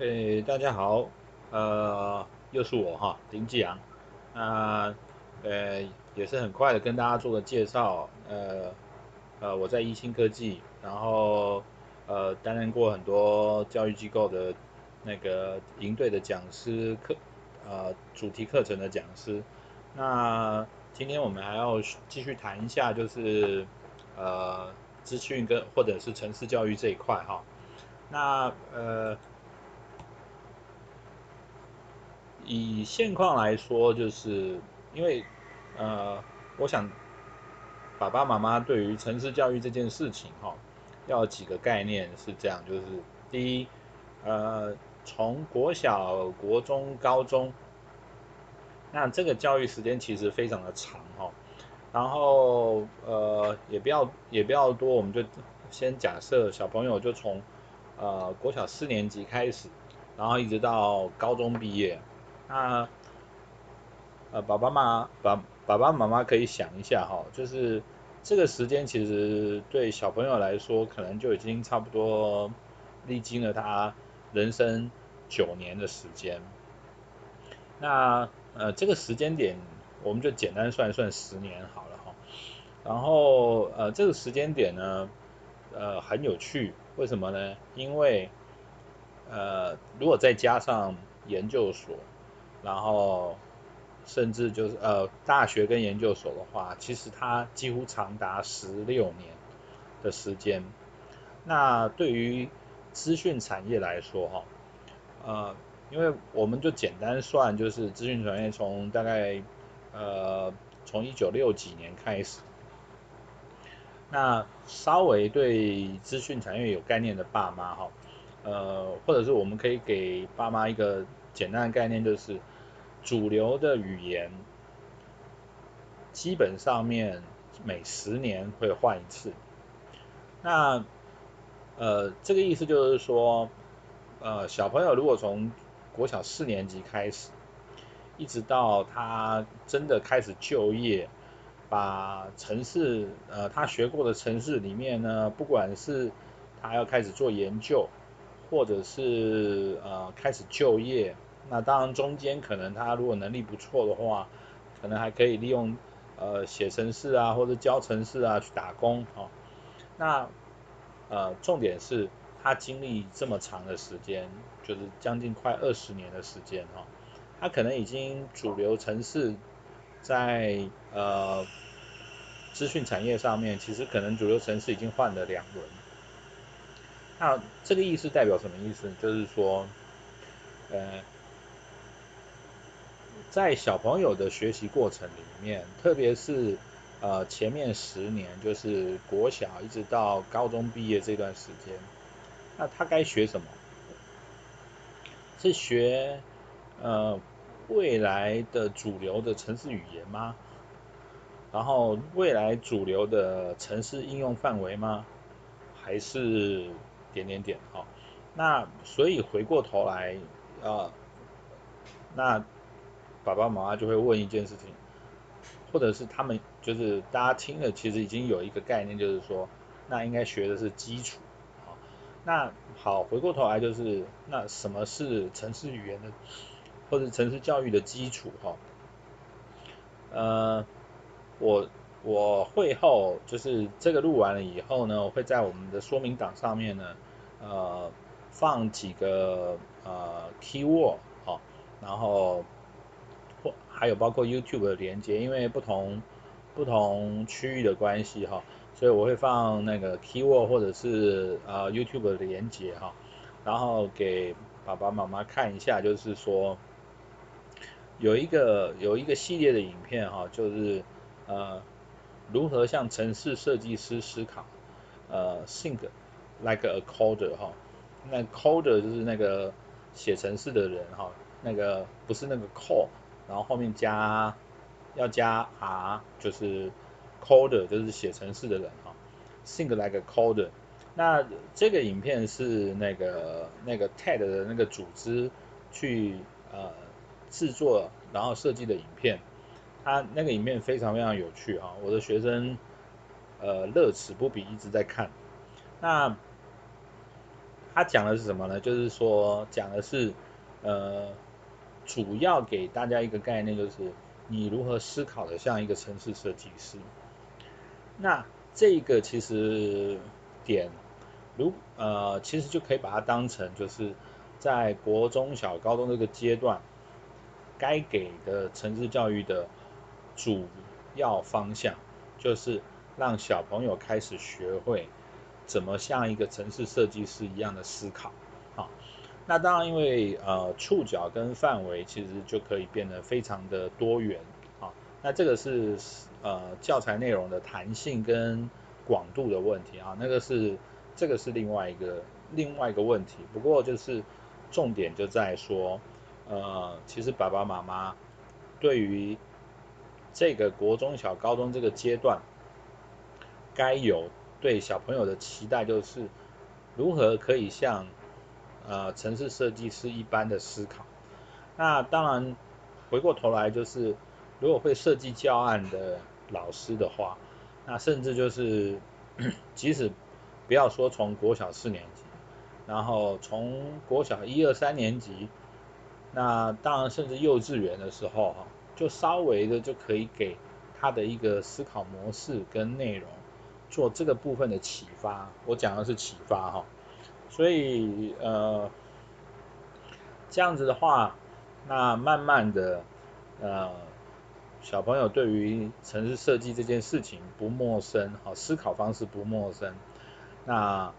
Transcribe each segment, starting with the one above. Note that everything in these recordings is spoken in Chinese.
诶，大家好，呃，又是我哈，林继阳，那呃也是很快的跟大家做个介绍，呃呃我在一星科技，然后呃担任过很多教育机构的那个营队的讲师课，呃主题课程的讲师，那今天我们还要继续谈一下，就是呃资讯跟或者是城市教育这一块哈，那呃。以现况来说，就是因为，呃，我想，爸爸妈妈对于城市教育这件事情，哈，要几个概念是这样，就是第一，呃，从国小、国中、高中，那这个教育时间其实非常的长，哈，然后，呃，也不要也不要多，我们就先假设小朋友就从，呃，国小四年级开始，然后一直到高中毕业。那，呃，爸爸妈妈，爸爸爸妈妈可以想一下哈，就是这个时间其实对小朋友来说，可能就已经差不多历经了他人生九年的时间。那呃，这个时间点，我们就简单算一算十年好了哈。然后呃，这个时间点呢，呃，很有趣，为什么呢？因为呃，如果再加上研究所。然后，甚至就是呃，大学跟研究所的话，其实它几乎长达十六年的时间。那对于资讯产业来说，哈，呃，因为我们就简单算，就是资讯产业从大概呃从一九六几年开始，那稍微对资讯产业有概念的爸妈，哈，呃，或者是我们可以给爸妈一个简单的概念，就是。主流的语言基本上面每十年会换一次。那呃，这个意思就是说，呃，小朋友如果从国小四年级开始，一直到他真的开始就业，把城市呃他学过的城市里面呢，不管是他要开始做研究，或者是呃开始就业。那当然，中间可能他如果能力不错的话，可能还可以利用呃写程式啊，或者教程式啊去打工哦。那呃重点是他经历这么长的时间，就是将近快二十年的时间哈，他可能已经主流城市在呃资讯产业上面，其实可能主流城市已经换了两轮。那这个意思代表什么意思？就是说，呃。在小朋友的学习过程里面，特别是呃前面十年，就是国小一直到高中毕业这段时间，那他该学什么？是学呃未来的主流的城市语言吗？然后未来主流的城市应用范围吗？还是点点点？好，那所以回过头来啊、呃，那。爸爸妈妈就会问一件事情，或者是他们就是大家听了，其实已经有一个概念，就是说，那应该学的是基础，好，那好，回过头来就是，那什么是城市语言的，或者城市教育的基础哈？呃，我我会后就是这个录完了以后呢，我会在我们的说明档上面呢，呃，放几个呃 keyword 好，然后或。还有包括 YouTube 的连接，因为不同不同区域的关系哈，所以我会放那个 Keyword 或者是呃 YouTube 的连接哈，然后给爸爸妈妈看一下，就是说有一个有一个系列的影片哈，就是呃如何向城市设计师思考，呃 Think like a coder 哈，那 coder 就是那个写程式的人哈，那个不是那个 code。然后后面加要加 R，就是 coder，就是写程式的人哈。Think like a coder。那这个影片是那个那个 TED 的那个组织去呃制作，然后设计的影片。他那个影片非常非常有趣哈，我的学生呃乐此不疲，一直在看。那他讲的是什么呢？就是说讲的是呃，主要给大家一个概念，就是你如何思考的像一个城市设计师。那这个其实点，如呃，其实就可以把它当成就是在国中小、高中这个阶段，该给的城市教育的主要方向，就是让小朋友开始学会怎么像一个城市设计师一样的思考。好，那当然，因为呃触角跟范围其实就可以变得非常的多元。好，那这个是呃教材内容的弹性跟广度的问题啊，那个是这个是另外一个另外一个问题。不过就是重点就在说，呃，其实爸爸妈妈对于这个国中小高中这个阶段，该有对小朋友的期待，就是如何可以像呃城市设计师一般的思考。那当然回过头来就是，如果会设计教案的老师的话。那甚至就是，即使不要说从国小四年级，然后从国小一二三年级，那当然甚至幼稚园的时候哈，就稍微的就可以给他的一个思考模式跟内容做这个部分的启发。我讲的是启发哈，所以呃这样子的话，那慢慢的呃。小朋友对于城市设计这件事情不陌生，好，思考方式不陌生。那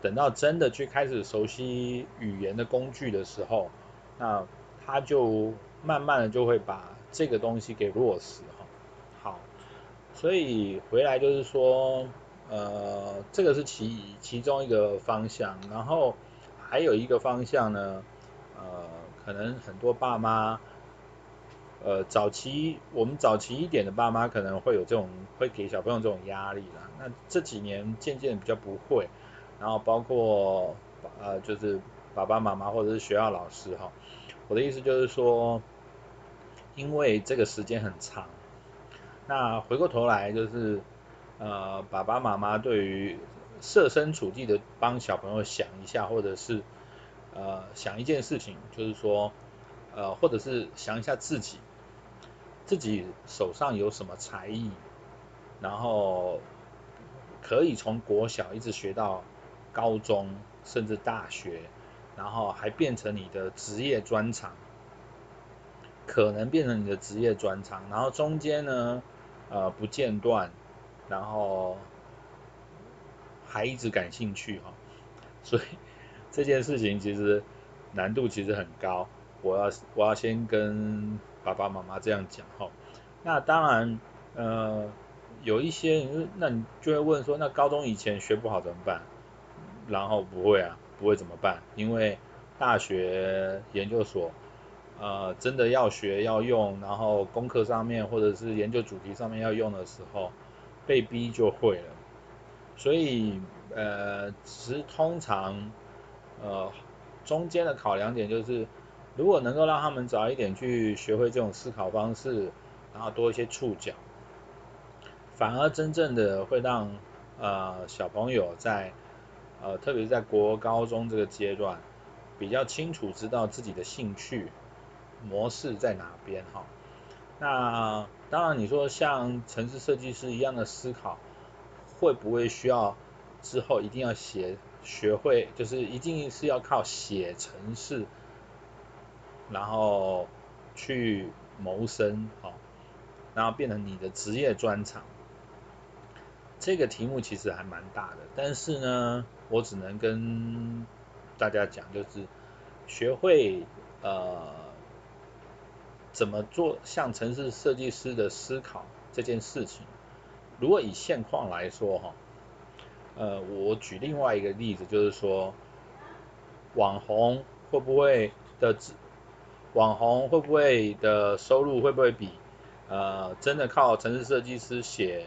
等到真的去开始熟悉语言的工具的时候，那他就慢慢的就会把这个东西给落实哈。好，所以回来就是说，呃，这个是其其中一个方向，然后还有一个方向呢，呃，可能很多爸妈。呃，早期我们早期一点的爸妈可能会有这种，会给小朋友这种压力啦。那这几年渐渐比较不会，然后包括呃，就是爸爸妈妈或者是学校老师哈。我的意思就是说，因为这个时间很长，那回过头来就是呃，爸爸妈妈对于设身处地的帮小朋友想一下，或者是呃想一件事情，就是说呃，或者是想一下自己。自己手上有什么才艺，然后可以从国小一直学到高中，甚至大学，然后还变成你的职业专长，可能变成你的职业专长，然后中间呢，呃，不间断，然后还一直感兴趣哈，所以这件事情其实难度其实很高，我要我要先跟。爸爸妈妈这样讲哈，那当然，呃，有一些，那你就会问说，那高中以前学不好怎么办？然后不会啊，不会怎么办？因为大学研究所，呃，真的要学要用，然后功课上面或者是研究主题上面要用的时候，被逼就会了。所以，呃，其实通常，呃，中间的考量点就是。如果能够让他们早一点去学会这种思考方式，然后多一些触角，反而真正的会让呃小朋友在呃特别是在国高中这个阶段，比较清楚知道自己的兴趣模式在哪边哈。那当然你说像城市设计师一样的思考，会不会需要之后一定要写学会，就是一定是要靠写程式？然后去谋生，好，然后变成你的职业专长。这个题目其实还蛮大的，但是呢，我只能跟大家讲，就是学会呃怎么做像城市设计师的思考这件事情。如果以现况来说，哈，呃，我举另外一个例子，就是说网红会不会的网红会不会的收入会不会比呃真的靠城市设计师写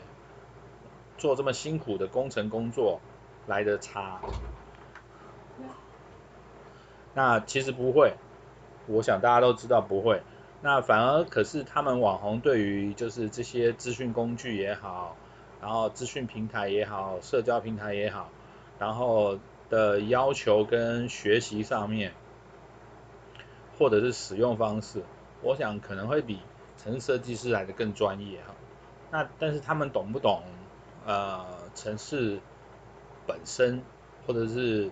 做这么辛苦的工程工作来得差？那其实不会，我想大家都知道不会。那反而可是他们网红对于就是这些资讯工具也好，然后资讯平台也好，社交平台也好，然后的要求跟学习上面，或者是使用方式，我想可能会比城市设计师来的更专业哈。那但是他们懂不懂呃城市本身，或者是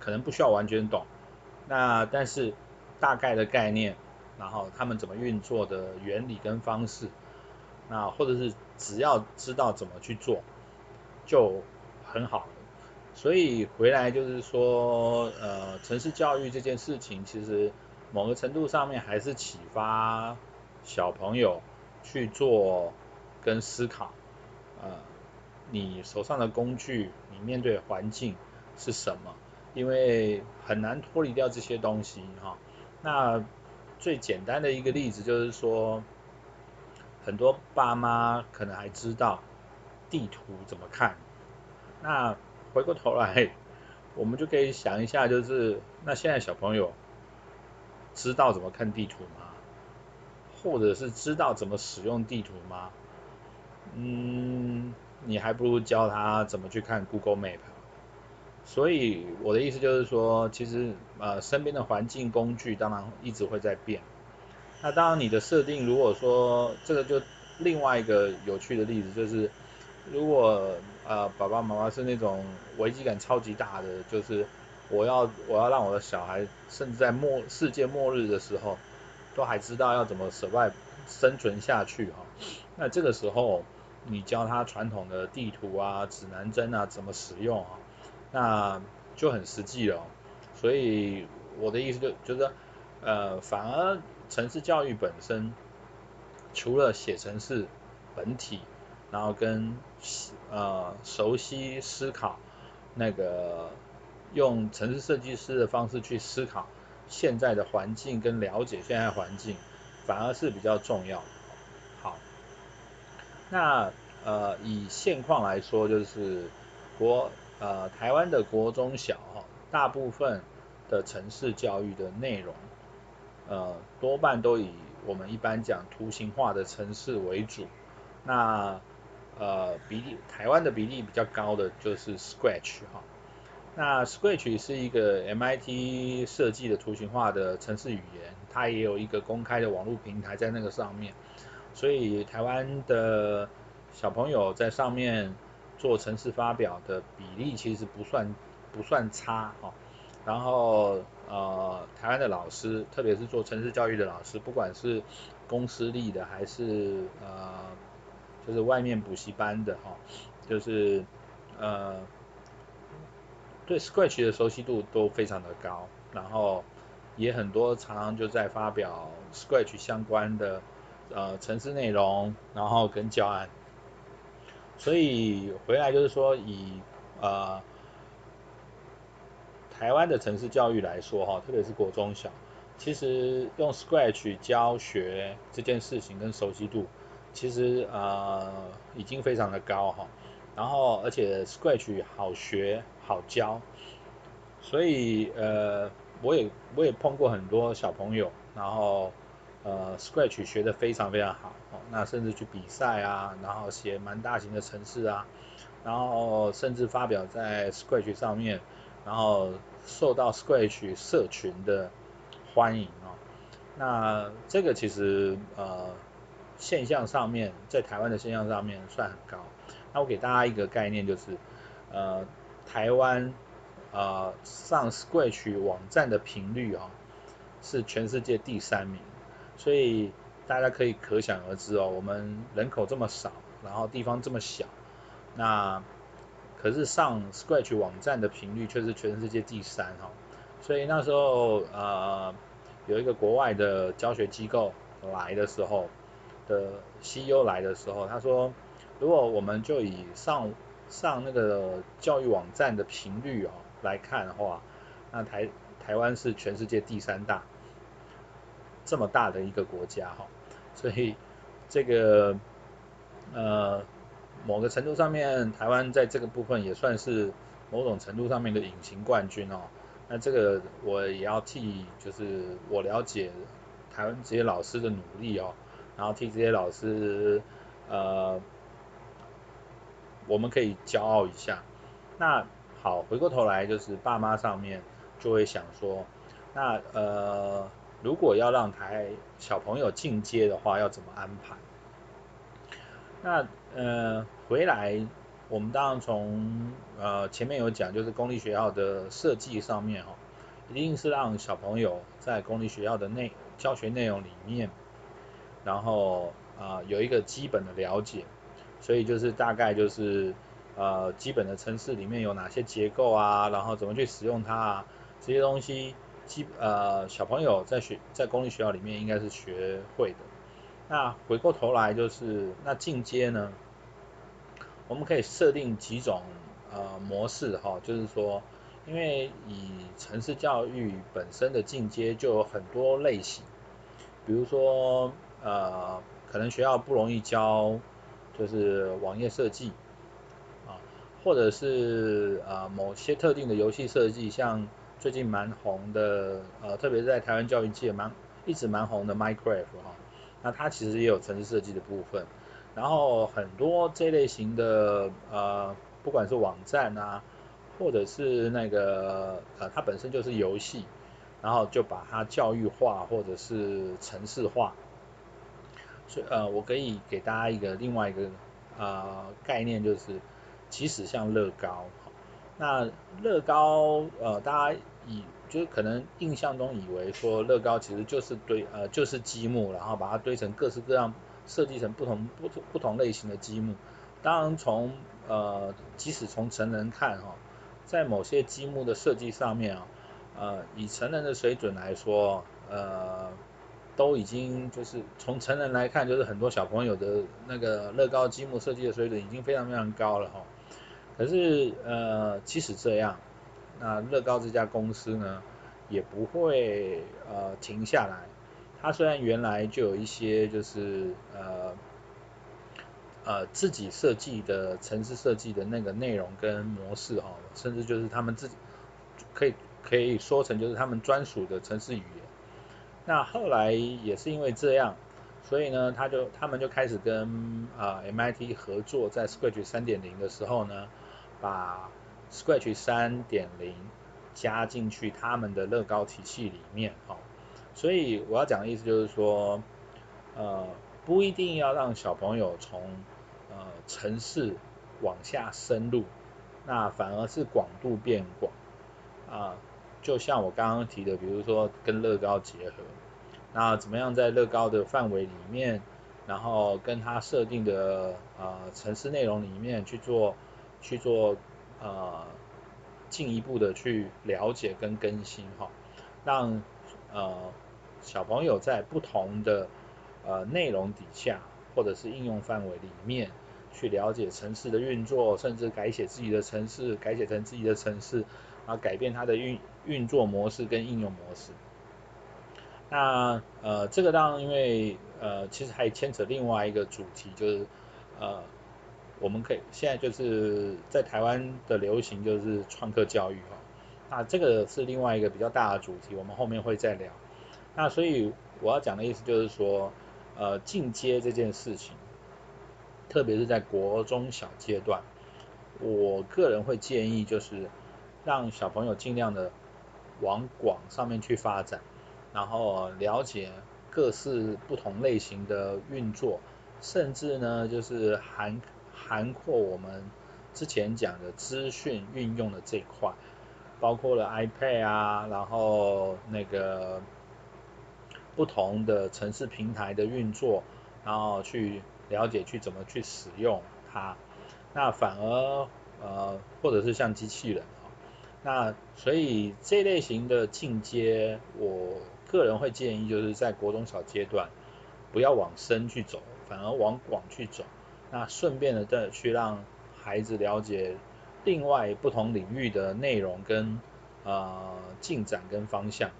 可能不需要完全懂，那但是大概的概念，然后他们怎么运作的原理跟方式，那或者是只要知道怎么去做就很好。所以回来就是说，呃，城市教育这件事情，其实某个程度上面还是启发小朋友去做跟思考，呃，你手上的工具，你面对环境是什么？因为很难脱离掉这些东西哈。那最简单的一个例子就是说，很多爸妈可能还知道地图怎么看。那回过头来，我们就可以想一下，就是那现在小朋友知道怎么看地图吗？或者是知道怎么使用地图吗？嗯，你还不如教他怎么去看 Google Map。所以我的意思就是说，其实呃身边的环境工具当然一直会在变。那当然你的设定，如果说这个就另外一个有趣的例子就是，如果呃爸爸妈妈是那种危机感超级大的，就是我要我要让我的小孩甚至在末世界末日的时候，都还知道要怎么 survive 生存下去哈。那这个时候。你教他传统的地图啊、指南针啊怎么使用啊，那就很实际了。所以我的意思就就是，呃，反而城市教育本身，除了写城市本体，然后跟呃熟悉思考那个用城市设计师的方式去思考现在的环境跟了解现在环境，反而是比较重要。好那呃以现况来说，就是国呃台湾的国中小哈，大部分的城市教育的内容，呃多半都以我们一般讲图形化的城市为主。那呃比例台湾的比例比较高的就是 Scratch 哈。那 Scratch 是一个 MIT 设计的图形化的城市语言，它也有一个公开的网络平台在那个上面。所以台湾的小朋友在上面做程式发表的比例其实不算不算差哈，然后呃台湾的老师，特别是做程式教育的老师，不管是公私立的还是呃就是外面补习班的哈，就是呃对 Scratch 的熟悉度都非常的高，然后也很多常常就在发表 Scratch 相关的。呃，程式内容，然后跟教案，所以回来就是说以，以呃台湾的城市教育来说哈，特别是国中小，其实用 Scratch 教学这件事情跟熟悉度，其实呃已经非常的高哈，然后而且 Scratch 好学好教，所以呃我也我也碰过很多小朋友，然后。呃，Scratch 学得非常非常好，哦，那甚至去比赛啊，然后写蛮大型的城市啊，然后甚至发表在 Scratch 上面，然后受到 Scratch 社群的欢迎哦。那这个其实呃现象上面，在台湾的现象上面算很高。那我给大家一个概念，就是呃台湾呃上 Scratch 网站的频率啊，是全世界第三名。所以大家可以可想而知哦，我们人口这么少，然后地方这么小，那可是上 Scratch 网站的频率却是全世界第三哈。所以那时候呃有一个国外的教学机构来的时候的 CEO 来的时候，他说如果我们就以上上那个教育网站的频率哦来看的话，那台台湾是全世界第三大。这么大的一个国家哈，所以这个呃某个程度上面，台湾在这个部分也算是某种程度上面的隐形冠军哦。那这个我也要替就是我了解台湾这些老师的努力哦，然后替这些老师呃我们可以骄傲一下。那好，回过头来就是爸妈上面就会想说，那呃，如果要让台小朋友进阶的话，要怎么安排？那呃，回来我们当然从呃前面有讲，就是公立学校的设计上面哈，一定是让小朋友在公立学校的内教学内容里面，然后啊、有一个基本的了解，所以就是大概就是呃基本的程式里面有哪些结构啊，然后怎么去使用它啊，这些东西基呃小朋友在学在公立学校里面应该是学会的。那回过头来就是那进阶呢，我们可以设定几种呃模式哈，就是说。因为以城市教育本身的进阶就有很多类型，比如说呃，可能学校不容易教，就是网页设计啊，或者是呃某些特定的游戏设计，像最近蛮红的呃，特别是在台湾教育界蛮一直蛮红的 Minecraft 哈，那它其实也有城市设计的部分，然后很多这类型的呃，不管是网站啊。或者是那个呃，它本身就是游戏，然后就把它教育化或者是城市化。所以呃，我可以给大家一个另外一个呃概念，就是即使像乐高，那乐高呃，大家以就是可能印象中以为说乐高其实就是堆呃就是积木，然后把它堆成各式各样，设计成不同不同不同类型的积木。当然从呃即使从成人看哈。在某些积木的设计上面啊，呃，以成人的水准来说，呃，都已经就是从成人来看，就是很多小朋友的那个乐高积木设计的水准已经非常非常高了哈。可是呃，即使这样，那乐高这家公司呢，也不会呃停下来。它虽然原来就有一些就是呃。呃，自己设计的城市设计的那个内容跟模式哈，甚至就是他们自己可以可以说成就是他们专属的城市语言。那后来也是因为这样，所以呢，他就他们就开始跟啊、呃、MIT 合作，在 Scratch 三点零的时候呢，把 Scratch 三点零加进去他们的乐高体系里面哈。所以我要讲的意思就是说，呃，不一定要让小朋友从呃，城市往下深入，那反而是广度变广啊，就像我刚刚提的，比如说跟乐高结合，那怎么样在乐高的范围里面，然后跟它设定的呃城市内容里面去做去做呃进一步的去了解跟更新哈，让呃小朋友在不同的呃内容底下。或者是应用范围里面去了解城市的运作，甚至改写自己的城市，改写成自己的城市，啊，改变它的运运作模式跟应用模式。那呃，这个当然因为呃，其实还牵扯另外一个主题，就是呃，我们可以现在就是在台湾的流行就是创客教育哈，那这个是另外一个比较大的主题，我们后面会再聊。那所以我要讲的意思就是说。呃，进阶这件事情，特别是在国中小阶段，我个人会建议就是让小朋友尽量的往广上面去发展，然后了解各式不同类型的运作，甚至呢就是含涵括我们之前讲的资讯运用的这一块，包括了 iPad 啊，然后那个。不同的城市平台的运作，然后去了解去怎么去使用它，那反而呃或者是像机器人啊，那所以这类型的进阶，我个人会建议就是在国中小阶段不要往深去走，反而往广去走，那顺便的再去让孩子了解另外不同领域的内容跟呃进展跟方向，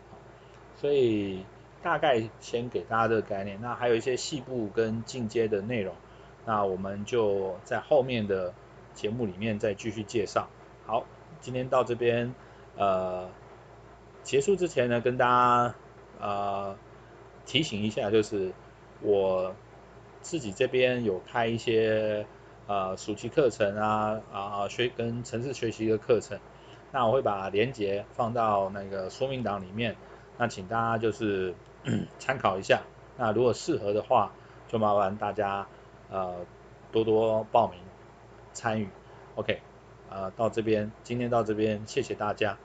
所以。大概先给大家这个概念，那还有一些细部跟进阶的内容，那我们就在后面的节目里面再继续介绍。好，今天到这边，呃，结束之前呢，跟大家呃提醒一下，就是我自己这边有开一些呃暑期课程啊啊学跟城市学习的课程，那我会把链接放到那个说明档里面，那请大家就是参考一下。那如果适合的话，就麻烦大家呃多多报名参与。OK，呃到这边今天到这边，谢谢大家。